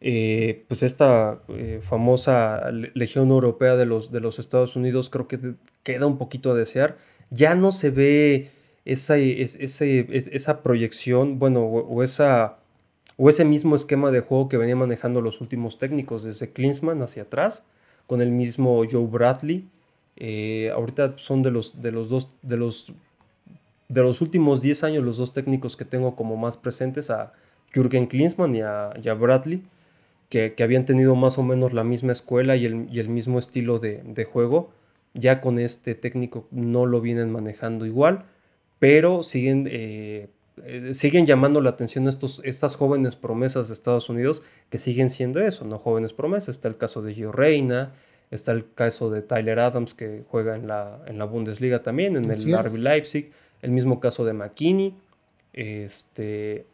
eh, pues esta eh, famosa Legión Europea de los, de los Estados Unidos creo que queda un poquito a desear. Ya no se ve esa, esa proyección, bueno, o, esa, o ese mismo esquema de juego que venía manejando los últimos técnicos, desde Klinsmann hacia atrás, con el mismo Joe Bradley. Eh, ahorita son de los, de los dos, de los, de los últimos 10 años, los dos técnicos que tengo como más presentes, a Jürgen Klinsmann y a, Bradley, que, habían tenido más o menos la misma escuela y el, mismo estilo de, de juego. Ya con este técnico no lo vienen manejando igual pero siguen, eh, eh, siguen llamando la atención estos, estas jóvenes promesas de Estados Unidos que siguen siendo eso, no jóvenes promesas. Está el caso de Gio Reina, está el caso de Tyler Adams que juega en la, en la Bundesliga también, en el RB Leipzig, el mismo caso de McKinney, este,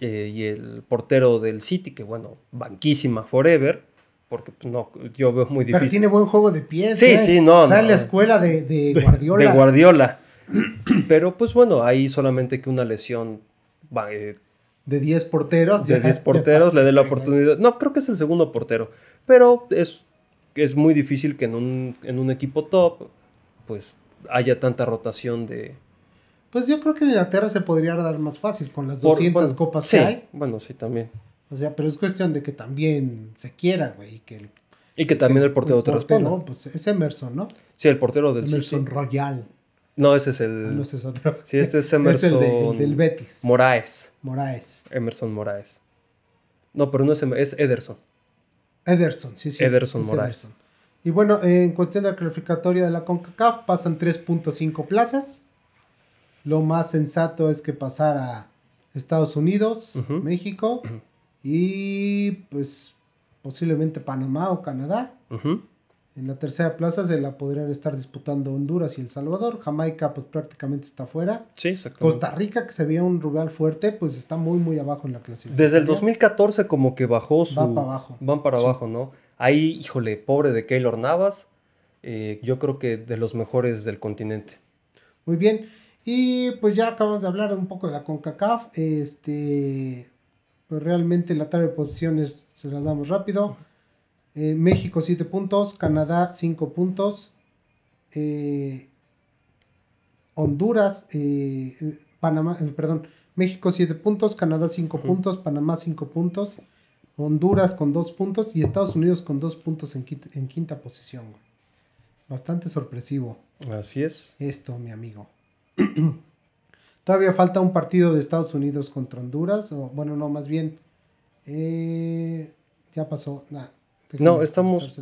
eh, y el portero del City, que bueno, banquísima forever porque pues, no, yo veo muy difícil. Pero tiene buen juego de pies. Sí, sí, no. Trae la escuela de, de Guardiola. De Guardiola. [clears throat] Pero pues bueno, ahí solamente que una lesión eh, de 10 porteros. De 10 porteros le dé la oportunidad. No, creo que es el segundo portero. Pero es, es muy difícil que en un, equipo top pues haya tanta rotación de... Pues yo creo que en Inglaterra se podría dar más fácil con las 200 copas que hay. Bueno, sí, también. O sea, pero es cuestión de que también se quiera, güey. Y que, y que también el portero, te responda. Pues es Emerson, ¿no? Sí, el portero del Emerson Royal. No, ese es el. Ah, no, ese es otro. Sí, este es [laughs] Emerson. es el, del Betis. Moraes. Moraes. Emerson Moraes. No, pero no es, es Ederson. Ederson, sí, sí. Ederson Moraes. Y bueno, en cuestión de la clasificatoria de la CONCACAF, pasan 3.5 plazas. Lo más sensato es que pasara Estados Unidos, México y pues posiblemente Panamá o Canadá. En la tercera plaza se la podrían estar disputando Honduras y El Salvador. Jamaica pues prácticamente está fuera. Sí. Costa Rica, que se veía un rival fuerte, pues está muy muy abajo en la clasificación. Desde el 2014 como que bajó su... Van para abajo. Van para abajo, ¿no? Ahí, híjole, pobre de Keylor Navas. Eh, yo creo que de los mejores del continente. Muy bien. Y pues ya acabamos de hablar un poco de la CONCACAF. Este, pues realmente la tabla de posiciones se las damos rápido. Eh, México 7 puntos, Canadá 5 puntos, eh, Honduras, eh, Panamá, perdón, México 7 puntos, Canadá 5 puntos, Panamá 5 puntos, Honduras con 2 puntos y Estados Unidos con 2 puntos en quinta, posición. Bastante sorpresivo. Así es. Esto, mi amigo. [clears throat] Todavía falta un partido de Estados Unidos contra Honduras, o bueno, no, más bien, ya pasó, nada no, estamos.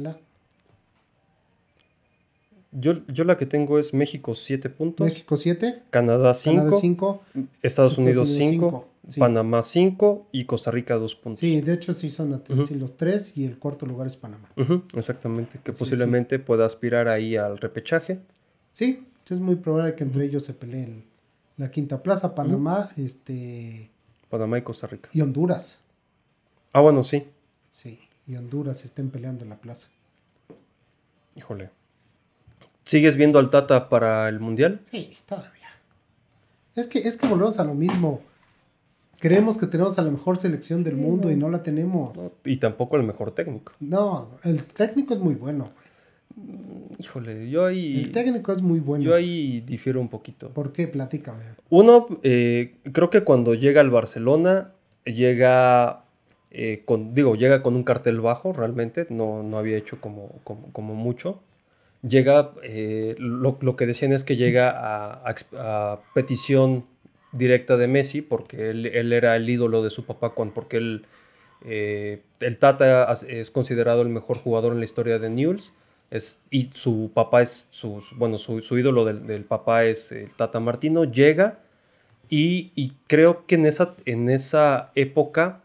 Yo, yo la que tengo es México 7 puntos. México 7. Canadá 5. Canadá 5. Estados, Unidos 5. Panamá 5 y Costa Rica 2 puntos. Sí, de hecho sí son los tres y el cuarto lugar es Panamá. exactamente, que posiblemente pueda aspirar ahí al repechaje. Sí, es muy probable que entre ellos se peleen la quinta plaza, Panamá, este... Panamá y Costa Rica. Y Honduras. Ah, bueno, sí. Sí, y Honduras estén peleando en la plaza. Híjole. ¿Sigues viendo al Tata para el Mundial? Sí, todavía. Es que, es que volvemos a lo mismo. Creemos que tenemos a la mejor selección del mundo y no la tenemos. y tampoco el mejor técnico. No, el técnico es muy bueno. Híjole, yo ahí... El técnico es muy bueno. Yo ahí difiero un poquito. ¿Por qué? Platícame. Uno, eh, creo que cuando llega al Barcelona, llega eh, con, digo, llega con un cartel bajo realmente, no, no había hecho como, como, mucho. Llega, eh, lo, lo, que decían es que llega a, a, petición directa de Messi, porque él, él, era el ídolo de su papá, cuando, porque él, eh, el Tata es considerado el mejor jugador en la historia de Newell's. Es, y su papá es, su, bueno, su, su ídolo del, del, papá es el Tata Martino, llega y, y, creo que en esa, en esa época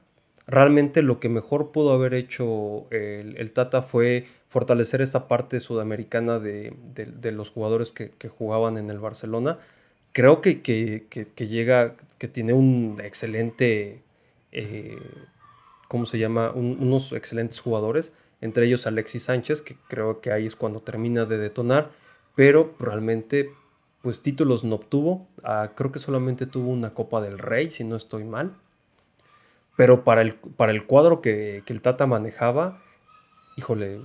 realmente lo que mejor pudo haber hecho el, Tata fue fortalecer esa parte sudamericana de, los jugadores que, jugaban en el Barcelona. Creo que, que, llega, que tiene un excelente, eh, ¿cómo se llama? unos excelentes jugadores, entre ellos Alexis Sánchez, que creo que ahí es cuando termina de detonar, pero realmente pues títulos no obtuvo. Ah, creo que solamente tuvo una Copa del Rey, si no estoy mal. Pero para el, para el cuadro que, el Tata manejaba, híjole,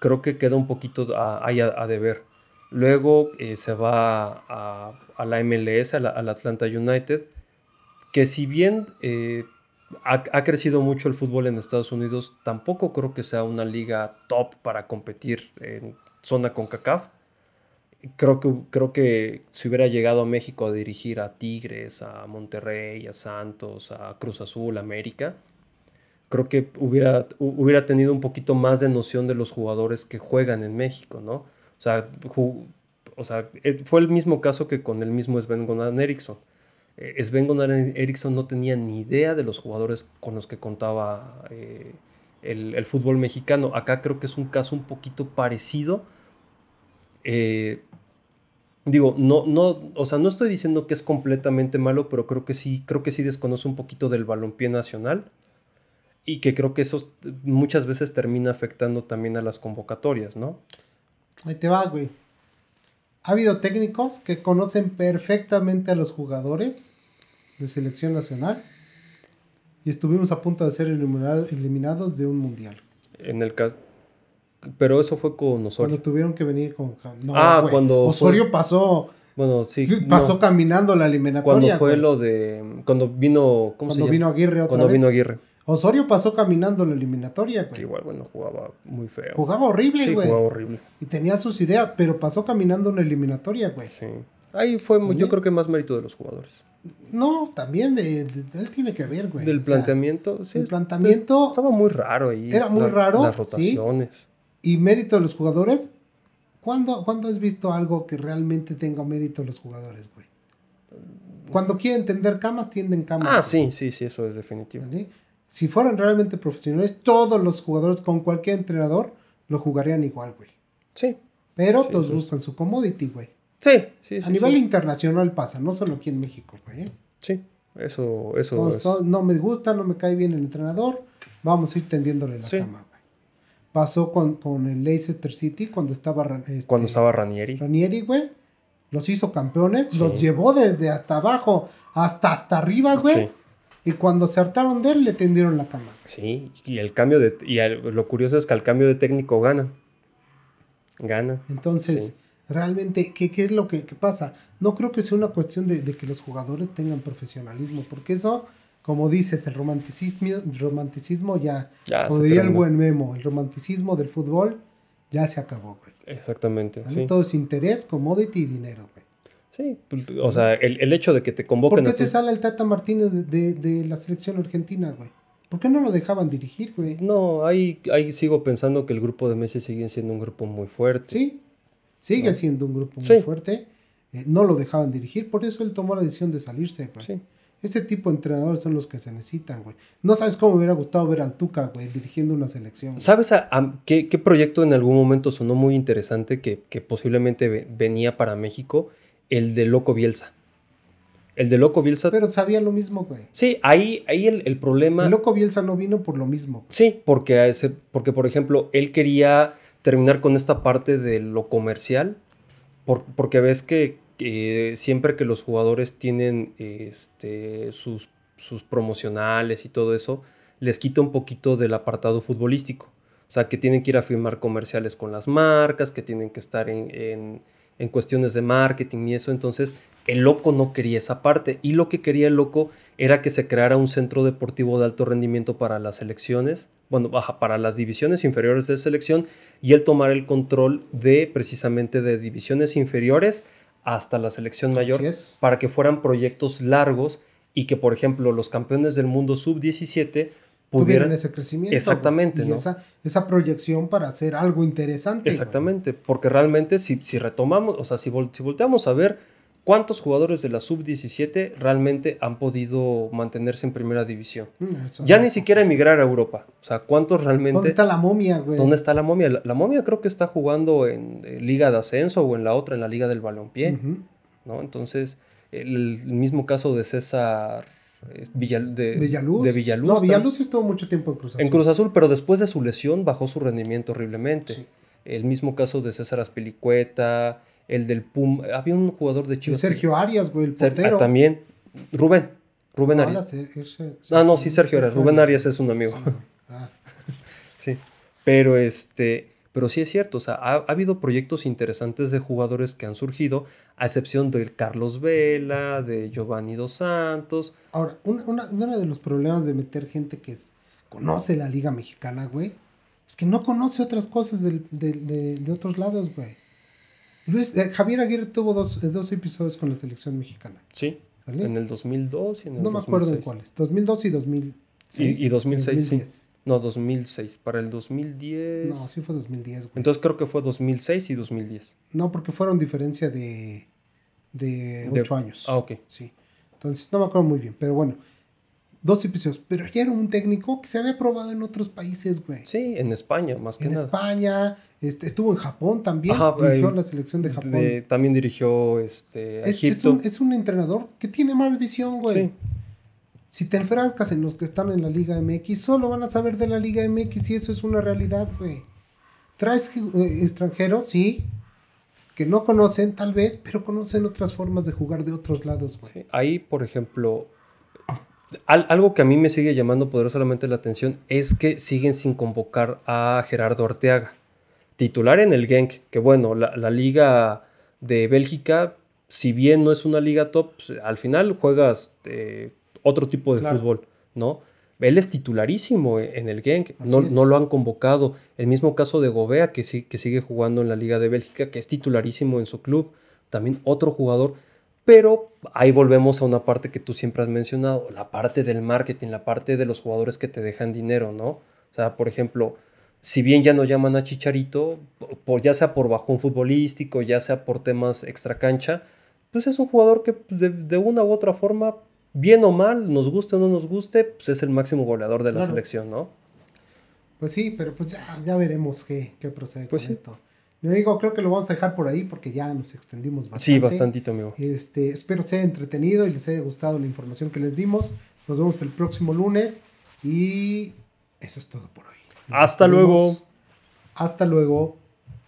creo que queda un poquito ahí a, deber. Luego eh, se va a, la MLS, al Atlanta United, que si bien eh, ha, ha, crecido mucho el fútbol en Estados Unidos, tampoco creo que sea una liga top para competir en zona con CACAF creo que, creo que si hubiera llegado a México a dirigir a Tigres, a Monterrey, a Santos, a Cruz Azul, América, creo que hubiera, hubiera tenido un poquito más de noción de los jugadores que juegan en México, ¿no? O sea, o sea eh, fue el mismo caso que con el mismo Sven Gonan Eriksson. Eh, Sven Gonan Eriksson no tenía ni idea de los jugadores con los que contaba eh, el, el, fútbol mexicano. Acá creo que es un caso un poquito parecido. Digo, no, no, o sea, no estoy diciendo que es completamente malo, pero creo que sí, creo que sí desconoce un poquito del balompié nacional y que creo que eso muchas veces termina afectando también a las convocatorias, ¿no? Ahí te va, güey. Ha habido técnicos que conocen perfectamente a los jugadores de selección nacional y estuvimos a punto de ser eliminados de un mundial. En el caso, pero eso fue con Osorio. Cuando tuvieron que venir con. ah, cuando. Osorio pasó. Bueno, sí. Pasó caminando la eliminatoria. Cuando fue lo de. Cuando vino. ¿Cómo cuando vino Aguirre otra Cuando vino Aguirre. Osorio pasó caminando la eliminatoria, güey. igual, bueno, jugaba muy feo. Jugaba horrible, güey. Sí, jugaba horrible. Y tenía sus ideas, pero pasó caminando en la eliminatoria, güey. Sí. Ahí fue, yo creo que más mérito de los jugadores. No, también de, él tiene que ver, güey. Del planteamiento, sí. El planteamiento. Estaba muy raro ahí. Era muy raro. Las rotaciones y mérito de los jugadores. ¿Cuándo, has visto algo que realmente tenga mérito de los jugadores, güey? Cuando quieren tender camas, tienden camas. Ah, sí, sí, sí, eso es definitivo. Si fueran realmente profesionales, todos los jugadores con cualquier entrenador lo jugarían igual, güey. Sí. Pero todos buscan su commodity, güey. Sí, sí, sí. A nivel internacional pasa, no solo aquí en México, güey. ¿eh? Sí, eso, eso. no me gusta, no me cae bien el entrenador, vamos a ir tendiéndole la cama, Pasó con, con el Leicester City cuando estaba... Este, cuando estaba Ranieri. Ranieri, güey. Los hizo campeones. Los llevó desde hasta abajo hasta hasta arriba, güey. Y cuando se hartaron de él, le tendieron la cama. Sí, y el cambio de... Y lo curioso es que al cambio de técnico gana. Gana. Entonces, realmente, ¿qué, ¿qué, es lo que, pasa? No creo que sea una cuestión de, de que los jugadores tengan profesionalismo, porque eso como dices, el romanticismo, romanticismo ya, ya diría el buen memo, el romanticismo del fútbol ya se acabó, güey. Exactamente. Todo es interés, commodity y dinero, güey. Sí, pues, o sea, el, hecho de que te convoquen... ¿Por qué se sale el Tata Martínez de, la selección argentina, güey? ¿Por qué no lo dejaban dirigir, güey? No, ahí, ahí sigo pensando que el grupo de Messi sigue siendo un grupo muy fuerte. Sí, sigue siendo un grupo muy fuerte. Eh, no lo dejaban dirigir, por eso él tomó la decisión de salirse, güey. Sí. Ese tipo de entrenadores son los que se necesitan, güey. No sabes cómo me hubiera gustado ver al Tuca, güey, dirigiendo una selección. güey. ¿Sabes a, a qué, qué proyecto en algún momento sonó muy interesante que, que posiblemente ve- venía para México? El de Loco Bielsa. El de Loco Bielsa. Pero sabía lo mismo, güey. sí, ahí, ahí el, el problema. El loco Bielsa no vino por lo mismo. Sí, porque, a ese- porque por ejemplo, él quería terminar con esta parte de lo comercial, por- porque ves que siempre que los jugadores tienen este, sus, sus promocionales y todo eso, les quita un poquito del apartado futbolístico. O sea, que tienen que ir a firmar comerciales con las marcas, que tienen que estar en, en- en cuestiones de marketing y eso. Entonces, el loco no quería esa parte. Y lo que quería el loco era que se creara un centro deportivo de alto rendimiento para las selecciones, bueno, baja, para las divisiones inferiores de selección, y él tomar el control de precisamente de divisiones inferiores hasta la selección mayor, para que fueran proyectos largos y que, por ejemplo, los campeones del mundo sub-17 Tuvieron pudieran... ese crecimiento. Exactamente, güey, y ¿no? esa, esa proyección para hacer algo interesante. Exactamente, porque realmente si, si retomamos, o sea, si, vol- si volteamos a ver cuántos jugadores de la sub-17 realmente han podido mantenerse en primera división. Mm, eso Ya no. ni siquiera emigrar a Europa. O sea, ¿cuántos realmente... ¿Dónde está la momia, güey? ¿Dónde está la momia? La, la momia creo que está jugando en eh, Liga de Ascenso o en la otra, en la Liga del Balompié. ¿no? Entonces, el, el mismo caso de César eh, Villal- de, Villaluz. de Villaluz. No, Villaluz estuvo mucho tiempo en Cruz Azul. en Cruz Azul, pero después de su lesión bajó su rendimiento horriblemente. Sí. El mismo caso de César Aspilicueta, el del Pum. Había un jugador de Chivas. Sergio Arias, güey, el ah, también. Rubén. Rubén No, Arias. Ser- Ah, no, sí, Sergio Arias. Rubén Arias es un amigo. Sí. [laughs] Ah, Sí. Pero este. Pero sí es cierto, o sea, ha, ha habido proyectos interesantes de jugadores que han surgido, a excepción del Carlos Vela, de Giovanni Dos Santos. Ahora, una- una- uno de los problemas de meter gente que es- conoce la liga mexicana, güey, es que no conoce otras cosas del- del- de, de otros lados, güey. Luis, eh, Javier Aguirre tuvo dos, eh, dos episodios con la selección mexicana. Sí. ¿Sale? En el 2002 y en el No me acuerdo en 2006. cuáles. 2002 y 2006. Y- y 2006, sí. 2010. No, 2006. Para el 2010. No, sí fue 2010, güey. Entonces creo que fue 2006 y 2010. No, porque fueron diferencia de, de De- 8 años. Ah, ok. Sí. Entonces, no me acuerdo muy bien, pero bueno. Dos episodios. Pero ya era un técnico que se había probado en otros países, güey. Sí, en España, más que en nada. España, este, estuvo en Japón también. Ajá, dirigió eh, la selección de Japón. De- también dirigió este, a es, es Egipto. un, es un entrenador que tiene más visión, güey. Sí. Si te enfrascas en los que están en la Liga MX, solo van a saber de la Liga MX y eso es una realidad, güey. Traes eh, extranjeros, sí, que no conocen tal vez, pero conocen otras formas de jugar de otros lados, güey. Ahí, por ejemplo, al- algo que a mí me sigue llamando poderosamente la atención es que siguen sin convocar a Gerardo Arteaga, titular en el Genk, que bueno, la, la liga de Bélgica, si bien no es una liga top, pues, al final juegas eh, otro tipo de Claro. fútbol, ¿no? Él es titularísimo en el Genk, no, no lo han convocado. El mismo caso de Gobea, que, sí, que sigue jugando en la Liga de Bélgica, que es titularísimo en su club. También otro jugador. Pero ahí volvemos a una parte que tú siempre has mencionado, la parte del marketing, la parte de los jugadores que te dejan dinero, ¿no? O sea, por ejemplo, si bien ya no llaman a Chicharito, por, ya sea por bajón futbolístico, ya sea por temas extra cancha, pues es un jugador que pues, de, de una u otra forma, bien o mal, nos guste o no nos guste, pues es el máximo goleador de la selección, ¿no? Pues sí, pero pues ya, ya veremos qué, qué procede Pues con sí. esto. Mi amigo, creo que lo vamos a dejar por ahí porque ya nos extendimos bastante. Sí, bastantito, amigo. Este, espero sea entretenido y les haya gustado la información que les dimos. Nos vemos el próximo lunes y eso es todo por hoy. Nos Hasta luego. Hasta luego.